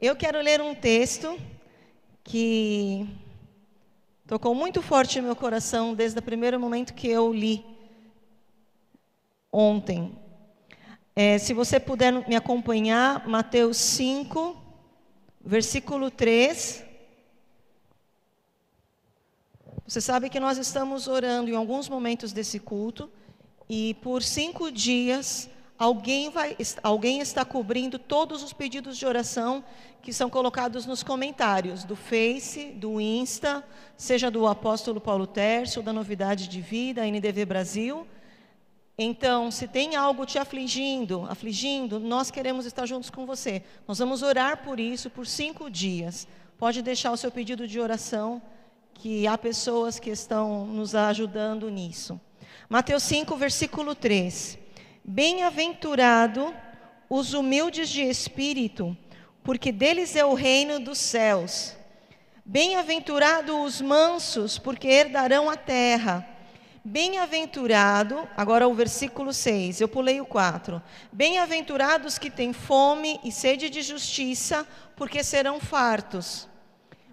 Eu quero ler um texto que tocou muito forte no meu coração desde o primeiro momento que eu li ontem. É, se você puder me acompanhar, Mateus 5, versículo 3. Você sabe que nós estamos orando em alguns momentos desse culto, e por cinco dias alguém, vai, alguém está cobrindo todos os pedidos de oração que são colocados nos comentários do Face, do Insta, seja do apóstolo Paulo Tércio, da Novidade de Vida, NDV Brasil então, se tem algo te afligindo, afligindo, nós queremos estar juntos com você. Nós vamos orar por isso por cinco dias. Pode deixar o seu pedido de oração, que há pessoas que estão nos ajudando nisso. Mateus 5, versículo 3. Bem-aventurado os humildes de espírito, porque deles é o reino dos céus. Bem-aventurado os mansos, porque herdarão a terra. Bem-aventurado, agora o versículo 6, eu pulei o 4. Bem-aventurados que têm fome e sede de justiça, porque serão fartos.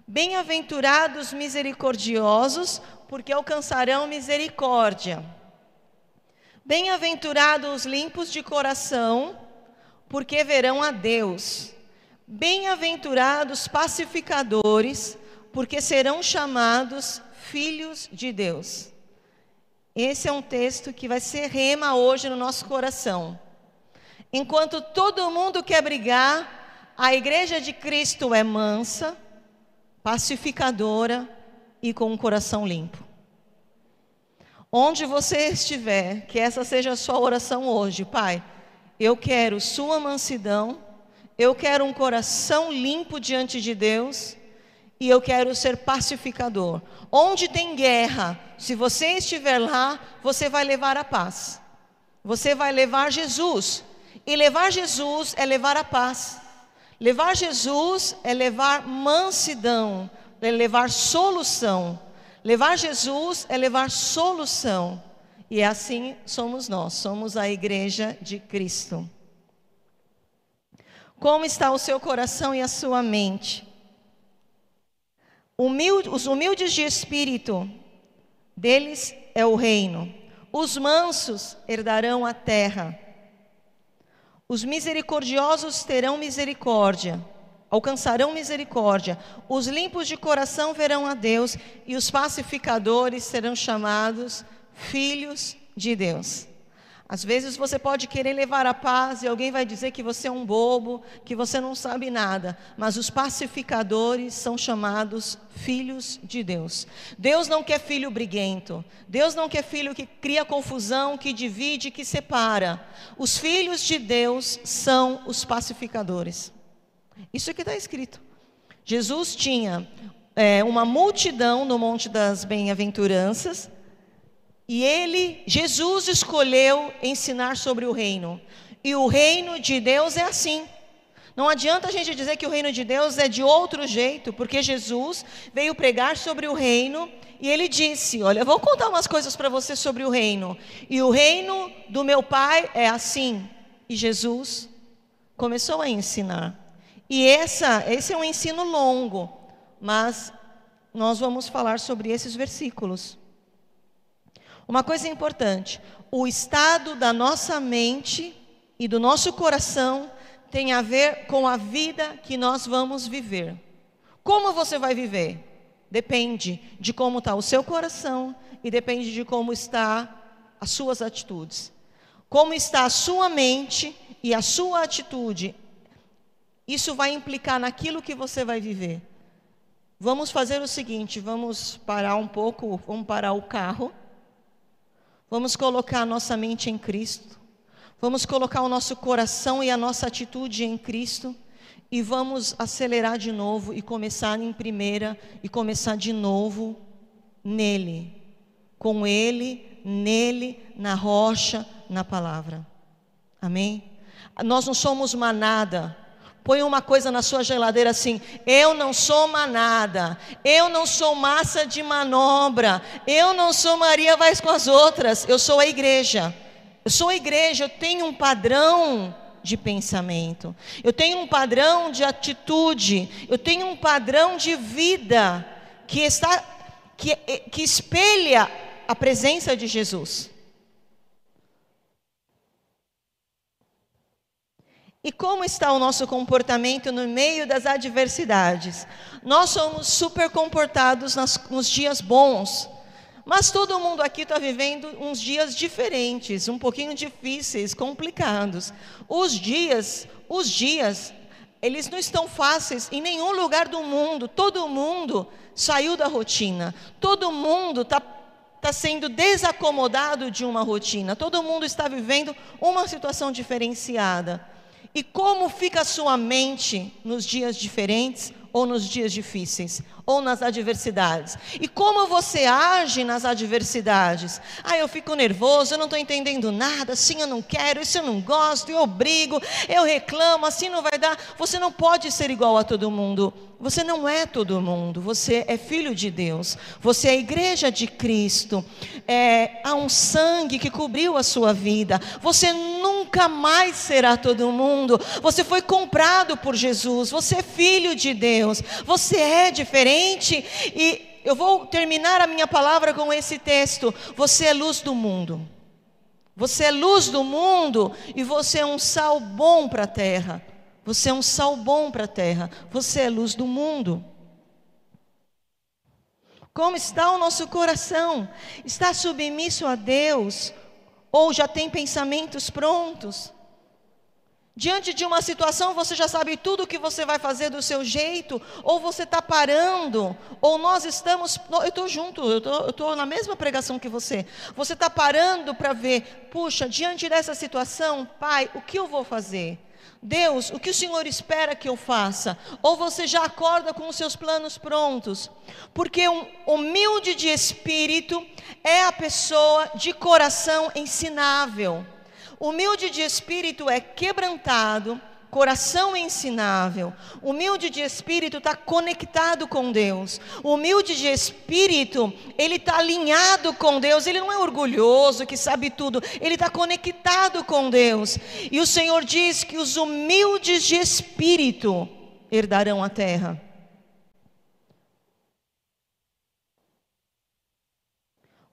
Bem-aventurados misericordiosos, porque alcançarão misericórdia. Bem-aventurados os limpos de coração, porque verão a Deus. Bem-aventurados pacificadores, porque serão chamados filhos de Deus. Esse é um texto que vai ser rema hoje no nosso coração. Enquanto todo mundo quer brigar, a igreja de Cristo é mansa, pacificadora e com um coração limpo. Onde você estiver, que essa seja a sua oração hoje, Pai. Eu quero sua mansidão, eu quero um coração limpo diante de Deus e eu quero ser pacificador. Onde tem guerra, se você estiver lá, você vai levar a paz. Você vai levar Jesus. E levar Jesus é levar a paz. Levar Jesus é levar mansidão, é levar solução. Levar Jesus é levar solução. E assim somos nós, somos a igreja de Cristo. Como está o seu coração e a sua mente? Humilde, os humildes de espírito, deles é o reino. Os mansos herdarão a terra. Os misericordiosos terão misericórdia, alcançarão misericórdia. Os limpos de coração verão a Deus, e os pacificadores serão chamados filhos de Deus. Às vezes você pode querer levar a paz e alguém vai dizer que você é um bobo, que você não sabe nada, mas os pacificadores são chamados filhos de Deus. Deus não quer filho briguento, Deus não quer filho que cria confusão, que divide, que separa. Os filhos de Deus são os pacificadores. Isso que está escrito. Jesus tinha é, uma multidão no Monte das Bem-aventuranças, e ele, Jesus, escolheu ensinar sobre o reino. E o reino de Deus é assim. Não adianta a gente dizer que o reino de Deus é de outro jeito, porque Jesus veio pregar sobre o reino e ele disse: Olha, vou contar umas coisas para você sobre o reino. E o reino do meu pai é assim. E Jesus começou a ensinar. E essa, esse é um ensino longo, mas nós vamos falar sobre esses versículos. Uma coisa importante: o estado da nossa mente e do nosso coração tem a ver com a vida que nós vamos viver. Como você vai viver? Depende de como está o seu coração e depende de como está as suas atitudes. Como está a sua mente e a sua atitude. Isso vai implicar naquilo que você vai viver. Vamos fazer o seguinte, vamos parar um pouco, vamos parar o carro. Vamos colocar a nossa mente em Cristo. Vamos colocar o nosso coração e a nossa atitude em Cristo. E vamos acelerar de novo e começar em primeira e começar de novo nele. Com ele, nele, na rocha, na palavra. Amém? Nós não somos manada Põe uma coisa na sua geladeira assim: eu não sou manada, eu não sou massa de manobra, eu não sou Maria vai com as outras, eu sou a igreja. Eu sou a igreja, eu tenho um padrão de pensamento. Eu tenho um padrão de atitude, eu tenho um padrão de vida que está que, que espelha a presença de Jesus. E como está o nosso comportamento no meio das adversidades? Nós somos super comportados nas, nos dias bons, mas todo mundo aqui está vivendo uns dias diferentes, um pouquinho difíceis, complicados. Os dias, os dias, eles não estão fáceis em nenhum lugar do mundo. Todo mundo saiu da rotina. Todo mundo está tá sendo desacomodado de uma rotina. Todo mundo está vivendo uma situação diferenciada. E como fica a sua mente nos dias diferentes ou nos dias difíceis? Ou nas adversidades. E como você age nas adversidades? Ah, eu fico nervoso, eu não estou entendendo nada, assim eu não quero, isso eu não gosto, eu obrigo, eu reclamo, assim não vai dar. Você não pode ser igual a todo mundo. Você não é todo mundo, você é filho de Deus, você é a igreja de Cristo, é, há um sangue que cobriu a sua vida, você nunca mais será todo mundo, você foi comprado por Jesus, você é filho de Deus, você é diferente e eu vou terminar a minha palavra com esse texto. Você é luz do mundo. Você é luz do mundo e você é um sal bom para a terra. Você é um sal bom para a terra. Você é luz do mundo. Como está o nosso coração? Está submisso a Deus? Ou já tem pensamentos prontos? Diante de uma situação, você já sabe tudo o que você vai fazer do seu jeito, ou você está parando, ou nós estamos. Eu estou junto, eu estou na mesma pregação que você. Você está parando para ver, puxa, diante dessa situação, pai, o que eu vou fazer? Deus, o que o Senhor espera que eu faça? Ou você já acorda com os seus planos prontos? Porque um humilde de espírito é a pessoa de coração ensinável. Humilde de espírito é quebrantado, coração ensinável. Humilde de espírito está conectado com Deus. Humilde de espírito, ele está alinhado com Deus. Ele não é orgulhoso, que sabe tudo. Ele está conectado com Deus. E o Senhor diz que os humildes de espírito herdarão a terra.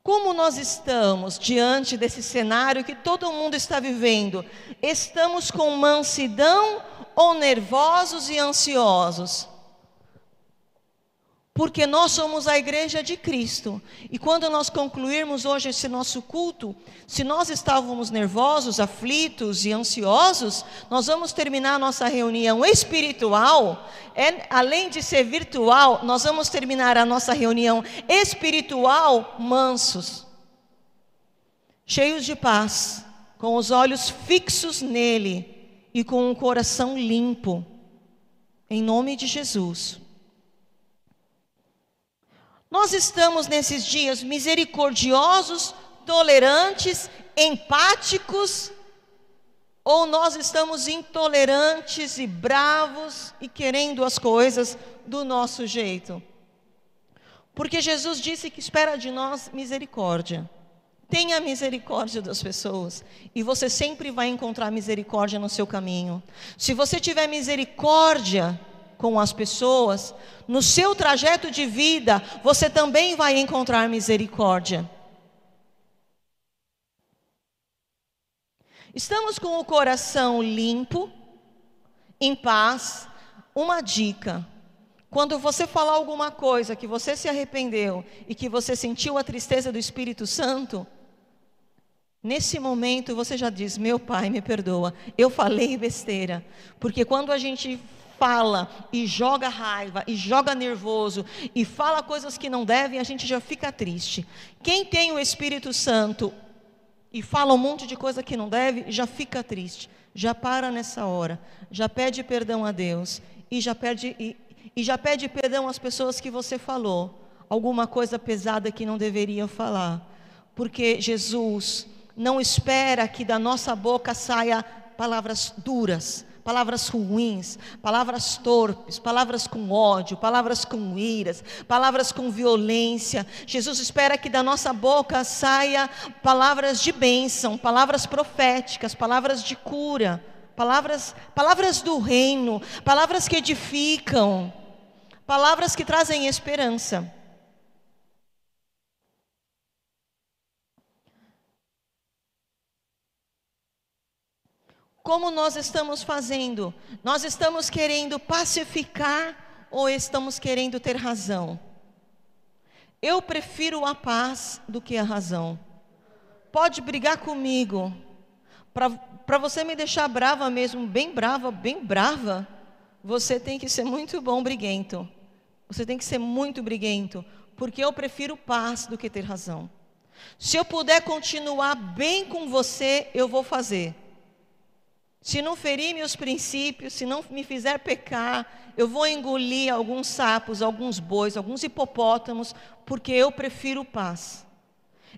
Como nós estamos diante desse cenário que todo mundo está vivendo? Estamos com mansidão ou nervosos e ansiosos? Porque nós somos a igreja de Cristo. E quando nós concluirmos hoje esse nosso culto, se nós estávamos nervosos, aflitos e ansiosos, nós vamos terminar a nossa reunião espiritual, é, além de ser virtual, nós vamos terminar a nossa reunião espiritual mansos, cheios de paz, com os olhos fixos nele e com um coração limpo, em nome de Jesus. Nós estamos nesses dias misericordiosos, tolerantes, empáticos, ou nós estamos intolerantes e bravos e querendo as coisas do nosso jeito? Porque Jesus disse que espera de nós misericórdia. Tenha misericórdia das pessoas e você sempre vai encontrar misericórdia no seu caminho. Se você tiver misericórdia, com as pessoas, no seu trajeto de vida, você também vai encontrar misericórdia. Estamos com o coração limpo, em paz. Uma dica: quando você falar alguma coisa que você se arrependeu e que você sentiu a tristeza do Espírito Santo, Nesse momento você já diz: Meu pai, me perdoa, eu falei besteira. Porque quando a gente fala e joga raiva e joga nervoso e fala coisas que não devem, a gente já fica triste. Quem tem o Espírito Santo e fala um monte de coisa que não deve, já fica triste. Já para nessa hora, já pede perdão a Deus e já pede e, e já pede perdão às pessoas que você falou alguma coisa pesada que não deveria falar. Porque Jesus não espera que da nossa boca saia palavras duras, palavras ruins, palavras torpes, palavras com ódio, palavras com iras, palavras com violência. Jesus espera que da nossa boca saia palavras de bênção, palavras proféticas, palavras de cura, palavras, palavras do reino, palavras que edificam, palavras que trazem esperança. Como nós estamos fazendo? Nós estamos querendo pacificar ou estamos querendo ter razão? Eu prefiro a paz do que a razão. Pode brigar comigo. Para você me deixar brava mesmo, bem brava, bem brava, você tem que ser muito bom briguento. Você tem que ser muito briguento, porque eu prefiro paz do que ter razão. Se eu puder continuar bem com você, eu vou fazer. Se não ferir meus princípios, se não me fizer pecar, eu vou engolir alguns sapos, alguns bois, alguns hipopótamos, porque eu prefiro paz.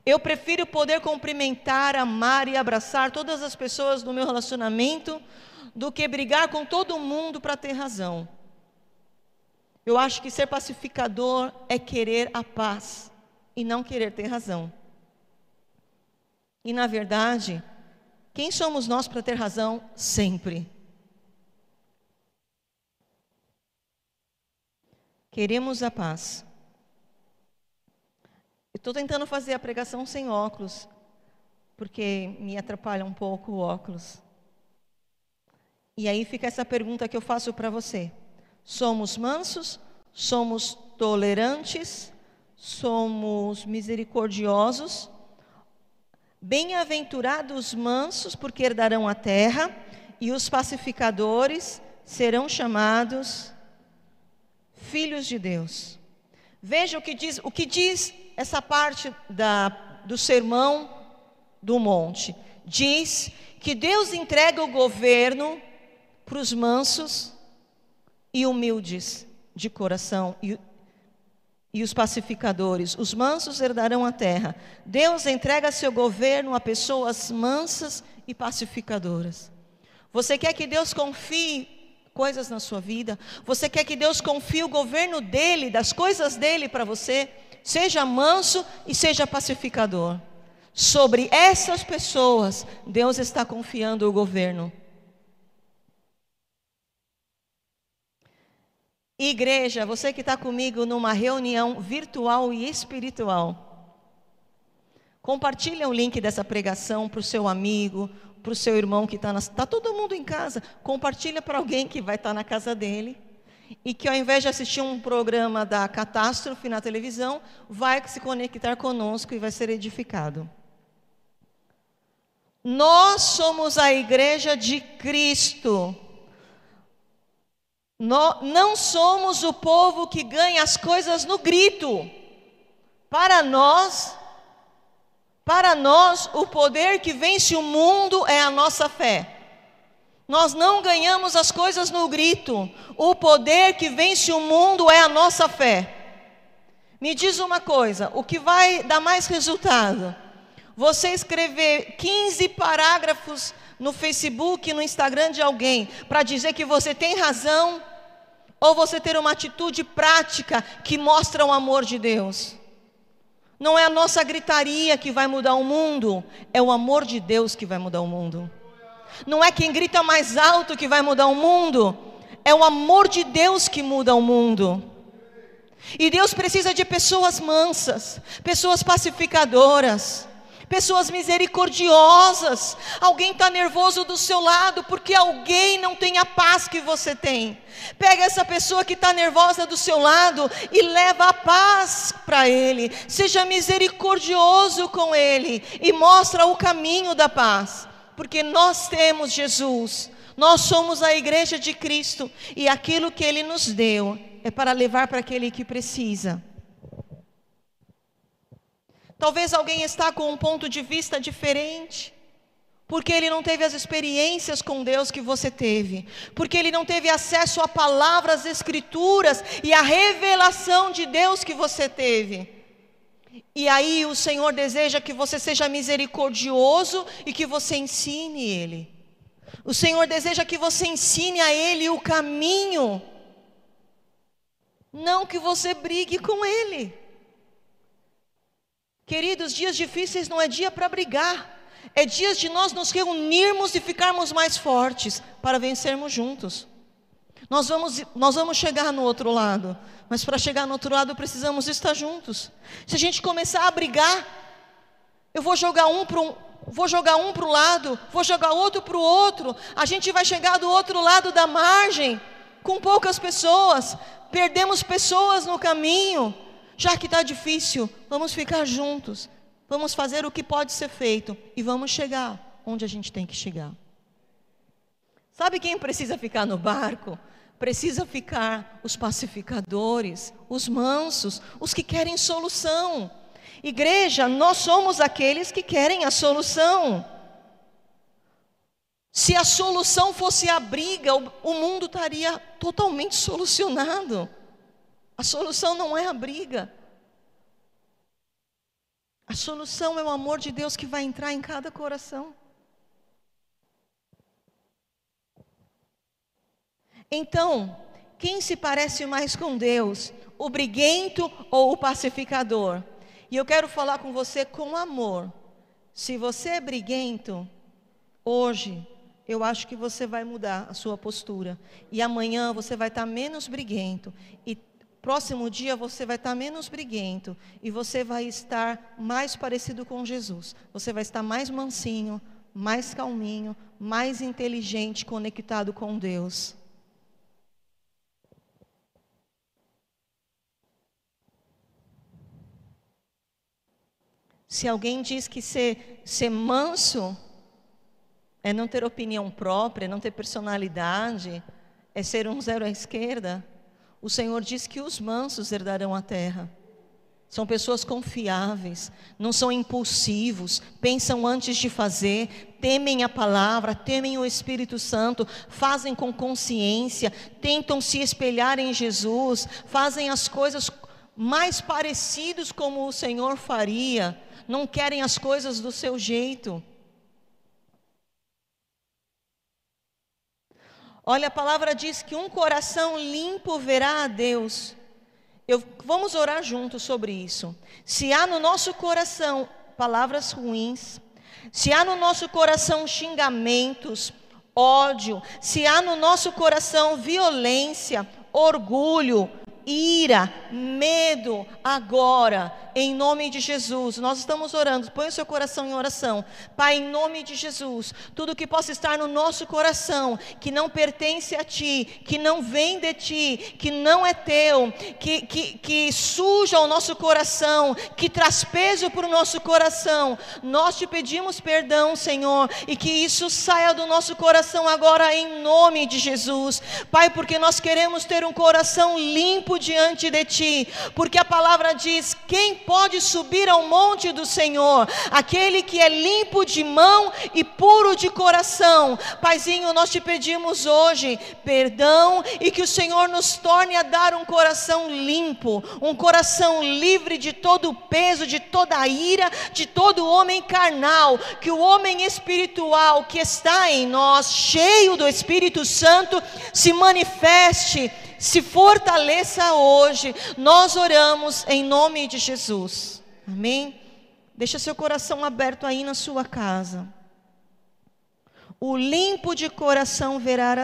Eu prefiro poder cumprimentar, amar e abraçar todas as pessoas do meu relacionamento do que brigar com todo mundo para ter razão. Eu acho que ser pacificador é querer a paz e não querer ter razão. E na verdade, quem somos nós para ter razão sempre? Queremos a paz. Estou tentando fazer a pregação sem óculos, porque me atrapalha um pouco o óculos. E aí fica essa pergunta que eu faço para você: somos mansos? Somos tolerantes? Somos misericordiosos? Bem-aventurados mansos, porque herdarão a terra, e os pacificadores serão chamados filhos de Deus. Veja o que diz, o que diz essa parte da, do sermão do monte. Diz que Deus entrega o governo para os mansos e humildes de coração e e os pacificadores. Os mansos herdarão a terra. Deus entrega seu governo a pessoas mansas e pacificadoras. Você quer que Deus confie coisas na sua vida? Você quer que Deus confie o governo dele, das coisas dele para você? Seja manso e seja pacificador. Sobre essas pessoas, Deus está confiando o governo. Igreja, você que está comigo numa reunião virtual e espiritual, compartilha o link dessa pregação para o seu amigo, para o seu irmão que está na... Está todo mundo em casa. Compartilha para alguém que vai estar tá na casa dele. E que ao invés de assistir um programa da catástrofe na televisão, vai se conectar conosco e vai ser edificado. Nós somos a igreja de Cristo não somos o povo que ganha as coisas no grito. Para nós, para nós, o poder que vence o mundo é a nossa fé. Nós não ganhamos as coisas no grito. O poder que vence o mundo é a nossa fé. Me diz uma coisa: o que vai dar mais resultado? Você escrever 15 parágrafos no Facebook, no Instagram de alguém, para dizer que você tem razão, ou você ter uma atitude prática que mostra o amor de Deus. Não é a nossa gritaria que vai mudar o mundo, é o amor de Deus que vai mudar o mundo. Não é quem grita mais alto que vai mudar o mundo, é o amor de Deus que muda o mundo. E Deus precisa de pessoas mansas, pessoas pacificadoras pessoas misericordiosas. Alguém está nervoso do seu lado porque alguém não tem a paz que você tem. Pega essa pessoa que está nervosa do seu lado e leva a paz para ele. Seja misericordioso com ele e mostra o caminho da paz, porque nós temos Jesus. Nós somos a igreja de Cristo e aquilo que ele nos deu é para levar para aquele que precisa. Talvez alguém está com um ponto de vista diferente, porque ele não teve as experiências com Deus que você teve, porque ele não teve acesso à palavras, escrituras e à revelação de Deus que você teve. E aí o Senhor deseja que você seja misericordioso e que você ensine ele. O Senhor deseja que você ensine a ele o caminho, não que você brigue com ele. Queridos, dias difíceis não é dia para brigar, É dias de nós nos reunirmos e ficarmos mais fortes para vencermos juntos. Nós vamos, nós vamos chegar no outro lado, mas para chegar no outro lado precisamos estar juntos. Se a gente começar a brigar, eu vou jogar um para um, vou jogar um para o lado, vou jogar outro para o outro, a gente vai chegar do outro lado da margem com poucas pessoas, perdemos pessoas no caminho. Já que está difícil, vamos ficar juntos, vamos fazer o que pode ser feito e vamos chegar onde a gente tem que chegar. Sabe quem precisa ficar no barco? Precisa ficar os pacificadores, os mansos, os que querem solução. Igreja, nós somos aqueles que querem a solução. Se a solução fosse a briga, o, mundo estaria totalmente solucionado. A solução não é a briga. A solução é o amor de Deus que vai entrar em cada coração. Então, quem se parece mais com Deus, o briguento ou o pacificador? E eu quero falar com você com amor. Se você é briguento, hoje eu acho que você vai mudar a sua postura. E amanhã você vai estar menos briguento. E próximo dia você vai estar menos briguento. E você vai estar mais parecido com Jesus. Você vai estar mais mansinho, mais calminho, mais inteligente, conectado com Deus. Se alguém diz que ser, ser manso é não ter opinião própria, é não ter personalidade, é ser um zero à esquerda. O Senhor diz que os mansos herdarão a terra. São pessoas confiáveis, não são impulsivos, pensam antes de fazer, temem a palavra, temem o Espírito Santo, fazem com consciência, tentam se espelhar em Jesus, fazem as coisas mais parecidos como o Senhor faria, não querem as coisas do seu jeito. Olha, a palavra diz que um coração limpo verá a Deus. Eu, vamos orar juntos sobre isso. Se há no nosso coração palavras ruins, se há no nosso coração xingamentos, ódio, se há no nosso coração violência, orgulho, ira, medo, agora, em nome de Jesus. Nós estamos orando, põe o seu coração em oração. Pai, em nome de Jesus, tudo que possa estar no nosso coração, que não pertence a Ti, que não vem de Ti, que não é Teu, que, que, que suja o nosso coração, que traz peso para o nosso coração, nós te pedimos perdão, Senhor, e que isso saia do nosso coração agora, em nome de Jesus. Pai, porque nós queremos ter um coração limpo diante de Ti, porque a palavra diz: quem pode subir ao monte do Senhor, aquele que é limpo de mão e puro de coração. Paizinho, nós te pedimos hoje perdão e que o Senhor nos torne a dar um coração limpo, um coração livre de todo o peso, de toda a ira, de todo o homem carnal, que o homem espiritual que está em nós, cheio do Espírito Santo, se manifeste se fortaleça hoje. Nós oramos em nome de Jesus. Amém? Deixa seu coração aberto aí na sua casa. O limpo de coração verá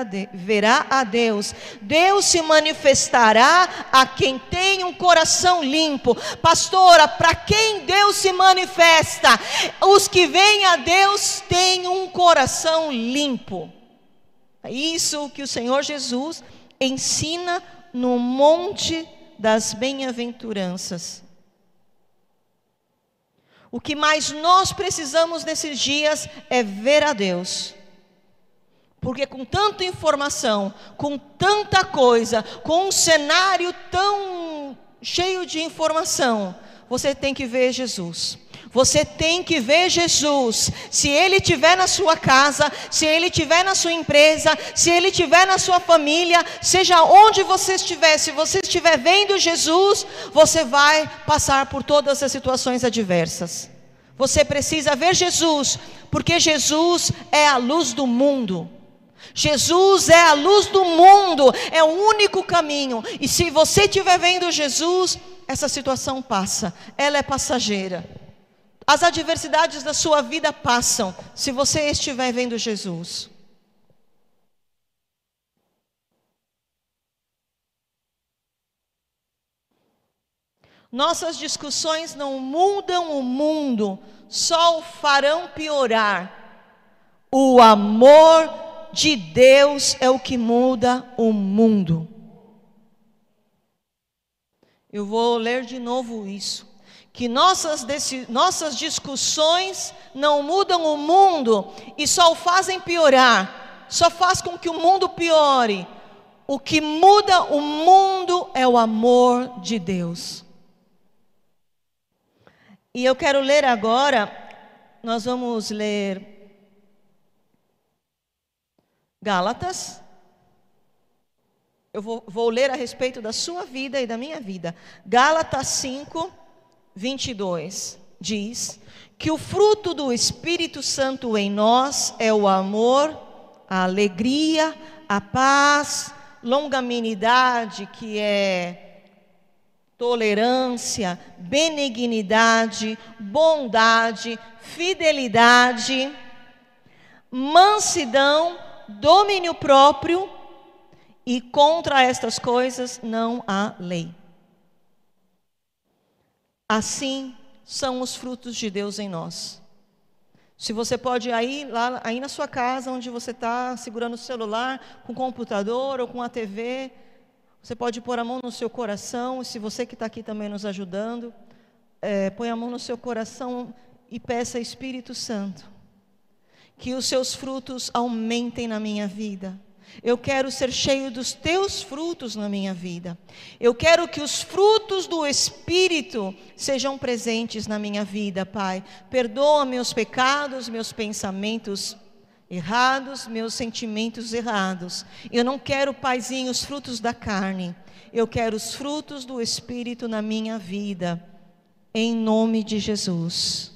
a, Deus. Deus se manifestará a quem tem um coração limpo. Pastora, para quem Deus se manifesta? Os que vêm a Deus têm um coração limpo. É isso que o Senhor Jesus ensina no monte das bem-aventuranças. O que mais nós precisamos nesses dias é ver a Deus. Porque com tanta informação, com tanta coisa, com um cenário tão cheio de informação, você tem que ver Jesus. Você tem que ver Jesus. Se ele estiver na sua casa, se ele estiver na sua empresa, se ele estiver na sua família, seja onde você estiver, se você estiver vendo Jesus, você vai passar por todas as situações adversas. Você precisa ver Jesus, porque Jesus é a luz do mundo. Jesus é a luz do mundo, é o único caminho. E se você estiver vendo Jesus, essa situação passa, ela é passageira As adversidades da sua vida passam se você estiver vendo Jesus. Nossas discussões não mudam o mundo, só o farão piorar. O amor de Deus é o que muda o mundo. Eu vou ler de novo isso. Que nossas, nossas discussões não mudam o mundo e só o fazem piorar, só faz com que o mundo piore. O que muda o mundo é o amor de Deus. E eu quero ler agora, nós vamos ler Gálatas. Eu vou, vou, ler a respeito da sua vida e da minha vida. Gálatas 5, 22 diz que o fruto do Espírito Santo em nós é o amor, a alegria, a paz, longanimidade, que é tolerância, benignidade, bondade, fidelidade, mansidão, domínio próprio, e contra estas coisas não há lei. Assim são os frutos de Deus em nós. Se você pode ir aí, lá, aí na sua casa, onde você está segurando o celular, com o computador ou com a TV, você pode pôr a mão no seu coração, se você que está aqui também nos ajudando, é, põe a mão no seu coração e peça Espírito Santo, que os seus frutos aumentem na minha vida. Eu quero ser cheio dos teus frutos na minha vida. Eu quero que os frutos do Espírito sejam presentes na minha vida, Pai. Perdoa meus pecados, meus pensamentos errados, meus sentimentos errados. Eu não quero, paizinho, os frutos da carne. Eu quero os frutos do Espírito na minha vida. Em nome de Jesus.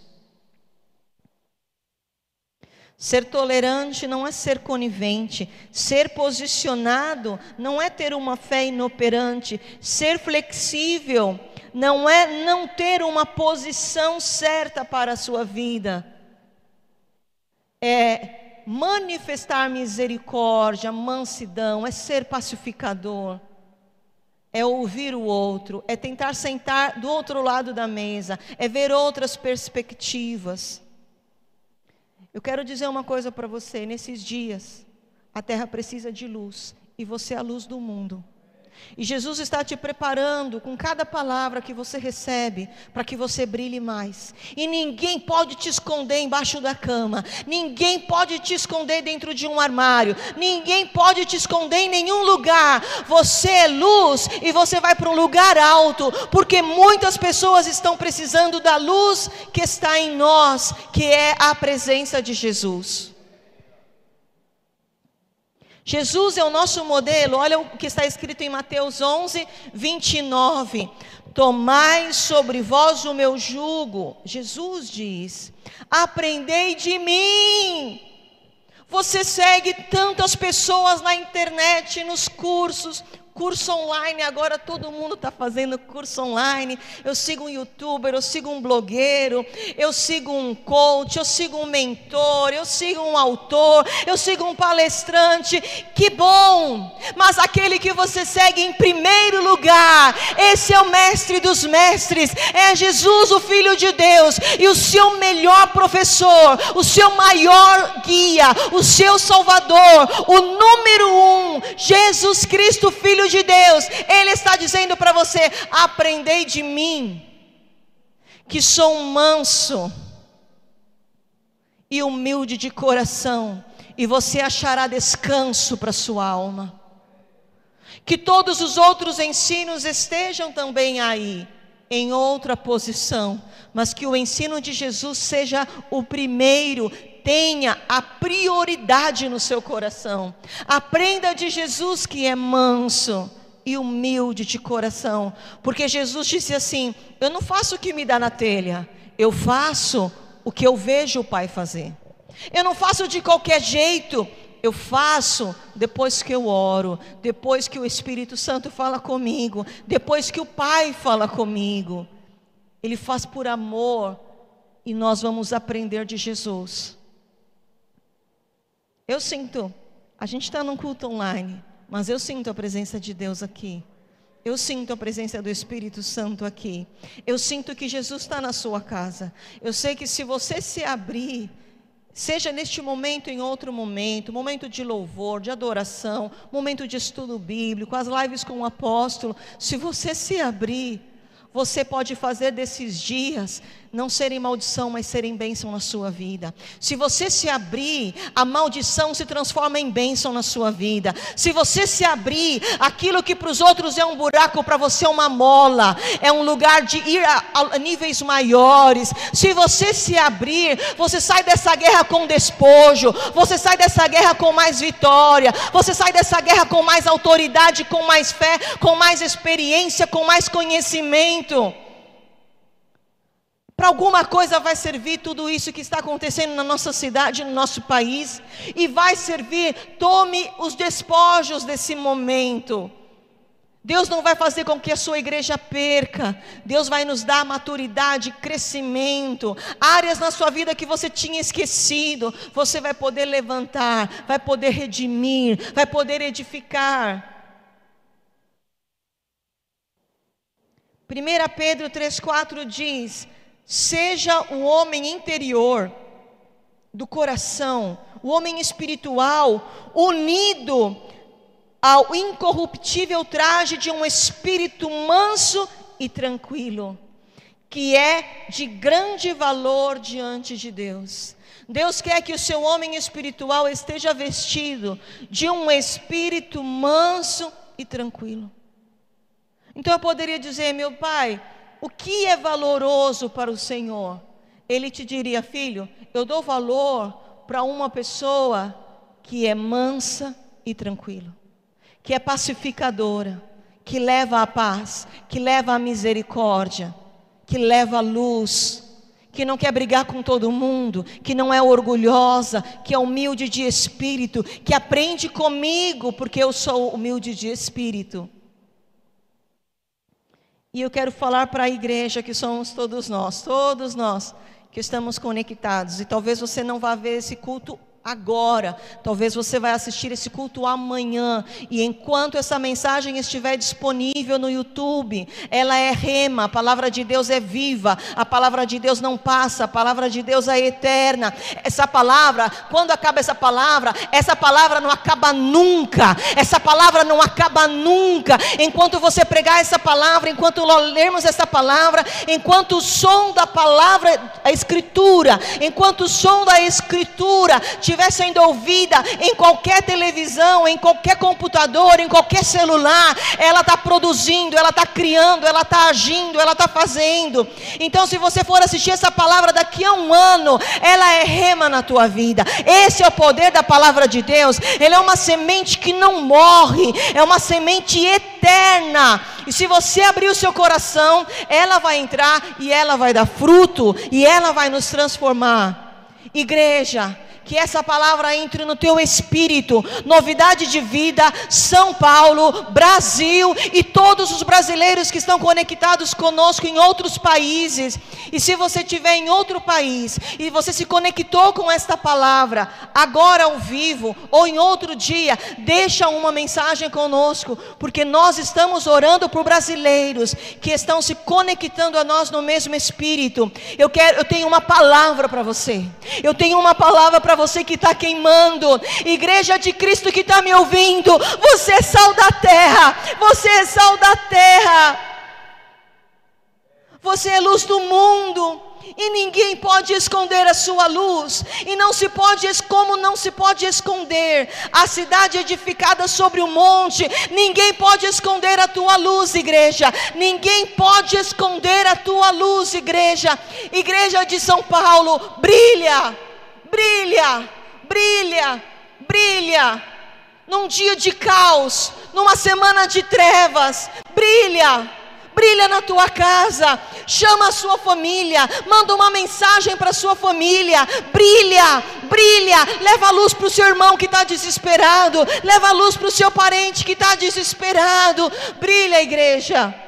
Ser tolerante não é ser conivente, ser posicionado não é ter uma fé inoperante, ser flexível não é não ter uma posição certa para a sua vida. É manifestar misericórdia, mansidão, é ser pacificador, é ouvir o outro, é tentar sentar do outro lado da mesa, é ver outras perspectivas. Eu quero dizer uma coisa para você: nesses dias, a terra precisa de luz e você é a luz do mundo. E Jesus está te preparando com cada palavra que você recebe para que você brilhe mais. E ninguém pode te esconder embaixo da cama, ninguém pode te esconder dentro de um armário, ninguém pode te esconder em nenhum lugar. Você é luz e você vai para um lugar alto, porque muitas pessoas estão precisando da luz que está em nós, que é a presença de Jesus. Jesus é o nosso modelo, olha o que está escrito em Mateus 11, 29. Tomai sobre vós o meu jugo, Jesus diz, aprendei de mim. Você segue tantas pessoas na internet, nos cursos, curso online, agora todo mundo está fazendo curso online. Eu sigo um youtuber, eu sigo um blogueiro, eu sigo um coach, eu sigo um mentor, eu sigo um autor, eu sigo um palestrante. Que bom! Mas aquele que você segue em primeiro lugar, esse é o mestre dos mestres, é Jesus, o Filho de Deus, e o seu melhor professor, o seu maior guia, o seu Salvador, o número um, Jesus Cristo, Filho Filho de Deus, Ele está dizendo para você: aprendei de mim, que sou um manso e humilde de coração, e você achará descanso para sua alma. Que todos os outros ensinos estejam também aí, em outra posição, mas que o ensino de Jesus seja o primeiro, tenha a prioridade no seu coração. Aprenda de Jesus que é manso e humilde de coração, porque Jesus disse assim: Eu não faço o que me dá na telha, eu faço o que eu vejo o Pai fazer. Eu não faço de qualquer jeito, eu faço depois que eu oro, depois que o Espírito Santo fala comigo, depois que o Pai fala comigo. Ele faz por amor, e nós vamos aprender de Jesus. Eu sinto, a gente está num culto online, mas eu sinto a presença de Deus aqui. Eu sinto a presença do Espírito Santo aqui. Eu sinto que Jesus está na sua casa. Eu sei que se você se abrir, seja neste momento, em outro momento, momento de louvor, de adoração, momento de estudo bíblico, as lives com o apóstolo, se você se abrir, você pode fazer desses dias não serem maldição, mas serem bênção na sua vida. Se você se abrir, a maldição se transforma em bênção na sua vida. Se você se abrir, aquilo que para os outros é um buraco, para você é uma mola, é um lugar de ir a, a, níveis maiores. Se você se abrir, você sai dessa guerra com despojo, você sai dessa guerra com mais vitória, você sai dessa guerra com mais autoridade, com mais fé, com mais experiência, com mais conhecimento. Para alguma coisa vai servir tudo isso que está acontecendo na nossa cidade, no nosso país, e vai servir, tome os despojos desse momento. Deus não vai fazer com que a sua igreja perca. Deus vai nos dar maturidade, crescimento, áreas na sua vida que você tinha esquecido, você vai poder levantar, vai poder redimir, vai poder edificar. 1 Pedro 3,4 diz: Seja o homem interior do coração, o homem espiritual, unido ao incorruptível traje de um espírito manso e tranquilo, que é de grande valor diante de Deus. Deus quer que o seu homem espiritual esteja vestido de um espírito manso e tranquilo. Então eu poderia dizer, meu pai, o que é valoroso para o Senhor? Ele te diria, filho, eu dou valor para uma pessoa que é mansa e tranquila, que é pacificadora, que leva a paz, que leva a misericórdia, que leva a luz, que não quer brigar com todo mundo, que não é orgulhosa, que é humilde de espírito, que aprende comigo, porque eu sou humilde de espírito. E eu quero falar para a igreja que somos todos nós, todos nós que estamos conectados. E talvez você não vá ver esse culto agora. Talvez você vai assistir esse culto amanhã e enquanto essa mensagem estiver disponível no YouTube, ela é rema, a palavra de Deus é viva, a palavra de Deus não passa, a palavra de Deus é eterna. Essa palavra, quando acaba essa palavra, essa palavra não acaba nunca. Essa palavra não acaba nunca. Enquanto você pregar essa palavra, enquanto lermos essa palavra, enquanto o som da palavra, a escritura, enquanto o som da escritura te estiver sendo ouvida em qualquer televisão, em qualquer computador, em qualquer celular, ela está produzindo, ela está criando, ela está agindo, ela está fazendo. Então, se você for assistir essa palavra daqui a um ano, ela é rema na tua vida. Esse é o poder da palavra de Deus. Ele é uma semente que não morre, é uma semente eterna. E se você abrir o seu coração, ela vai entrar e ela vai dar fruto e ela vai nos transformar. Igreja, que essa palavra entre no teu espírito. Novidade de vida, São Paulo, Brasil e todos os brasileiros que estão conectados conosco em outros países. E se você estiver em outro país e você se conectou com esta palavra, agora ao vivo ou em outro dia, deixa uma mensagem conosco, porque nós estamos orando por brasileiros que estão se conectando a nós no mesmo espírito. Eu quero, eu tenho uma palavra para você. Eu tenho uma palavra para você que está queimando, igreja de Cristo que está me ouvindo, você é sal da terra, você é sal da terra, você é luz do mundo. E ninguém pode esconder a sua luz, e não se pode, como não se pode esconder? A cidade edificada sobre o monte, ninguém pode esconder a tua luz, igreja, ninguém pode esconder a tua luz, igreja, igreja de São Paulo, brilha, brilha, brilha, brilha. Num dia de caos, numa semana de trevas, brilha, brilha na tua casa, chama a sua família, manda uma mensagem para a sua família, brilha, brilha, leva a luz para o seu irmão que está desesperado, leva a luz para o seu parente que está desesperado, brilha, igreja.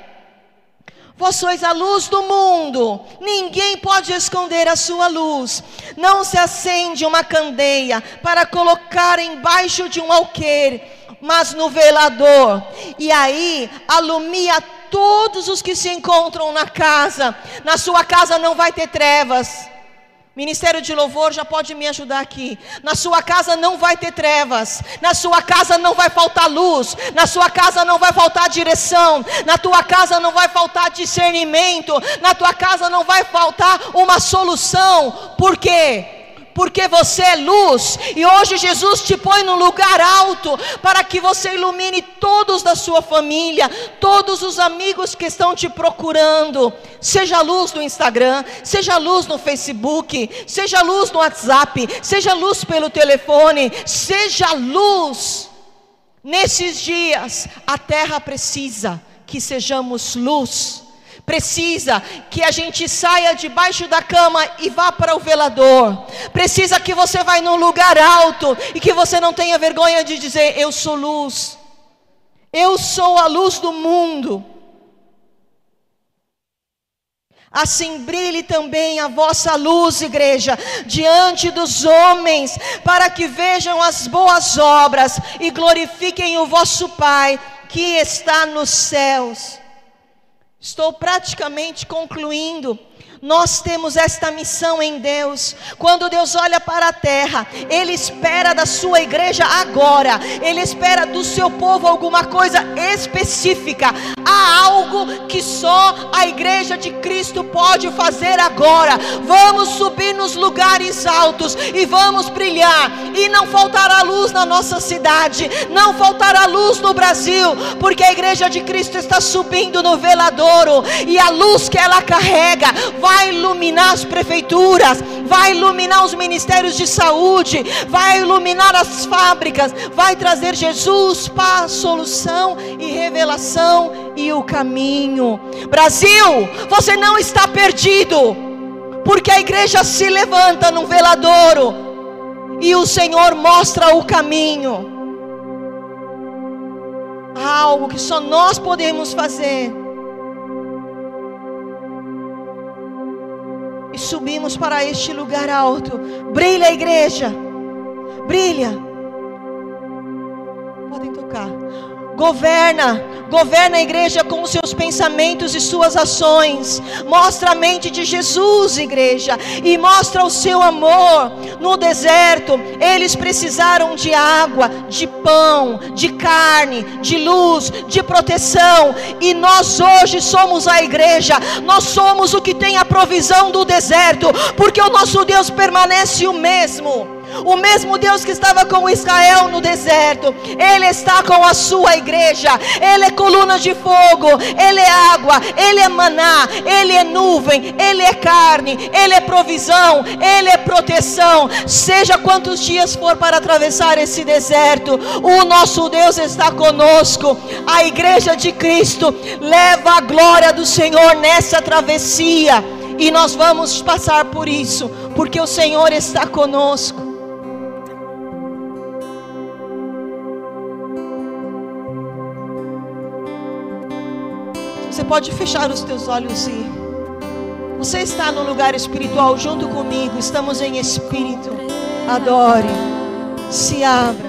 Vós sois a luz do mundo, ninguém pode esconder a sua luz. Não se acende uma candeia para colocar embaixo de um alqueire, mas no velador, e aí alumia todos os que se encontram na casa. Na sua casa não vai ter trevas. Ministério de Louvor já pode me ajudar aqui. Na sua casa não vai ter trevas. Na sua casa não vai faltar luz. Na sua casa não vai faltar direção. Na tua casa não vai faltar discernimento. Na tua casa não vai faltar uma solução. Por quê? Porque você é luz, e hoje Jesus te põe num lugar alto, para que você ilumine todos da sua família, todos os amigos que estão te procurando. Seja luz no Instagram, seja luz no Facebook, seja luz no WhatsApp, seja luz pelo telefone, seja luz. Nesses dias, a terra precisa que sejamos luz Precisa que a gente saia debaixo da cama e vá para o velador. Precisa que você vá num lugar alto e que você não tenha vergonha de dizer: Eu sou luz. Eu sou a luz do mundo. Assim brilhe também a vossa luz, igreja, diante dos homens, para que vejam as boas obras e glorifiquem o vosso Pai que está nos céus. Estou praticamente concluindo. Nós temos esta missão em Deus. Quando Deus olha para a terra, Ele espera da sua igreja agora, Ele espera do seu povo alguma coisa específica. Há algo que só a igreja de Cristo pode fazer agora. Vamos subir nos lugares altos e vamos brilhar, e não faltará luz na nossa cidade, não faltará luz no Brasil, porque a igreja de Cristo está subindo no veladouro, e a luz que ela carrega vai iluminar as prefeituras, vai iluminar os ministérios de saúde, vai iluminar as fábricas, vai trazer Jesus para solução e revelação e o caminho. Brasil, você não está perdido, porque a igreja se levanta num veladouro e o Senhor mostra o caminho. Algo que só nós podemos fazer e subimos para este lugar alto. Brilha a igreja, brilha. Podem tocar. Governa, governa a igreja com os seus pensamentos e suas ações. Mostra a mente de Jesus, igreja, e mostra o seu amor. No deserto, eles precisaram de água, de pão, de carne, de luz, de proteção. E nós hoje somos a igreja. Nós somos o que tem a provisão do deserto, porque o nosso Deus permanece o mesmo. O mesmo Deus que estava com Israel no deserto, Ele está com a sua igreja. Ele é coluna de fogo, Ele é água, Ele é maná, Ele é nuvem, Ele é carne, Ele é provisão, Ele é proteção. Seja quantos dias for para atravessar esse deserto, o nosso Deus está conosco. A igreja de Cristo leva a glória do Senhor nessa travessia. E nós vamos passar por isso, porque o Senhor está conosco. Você pode fechar os teus olhos e você está no lugar espiritual junto comigo. Estamos em espírito. Adore. Se abra.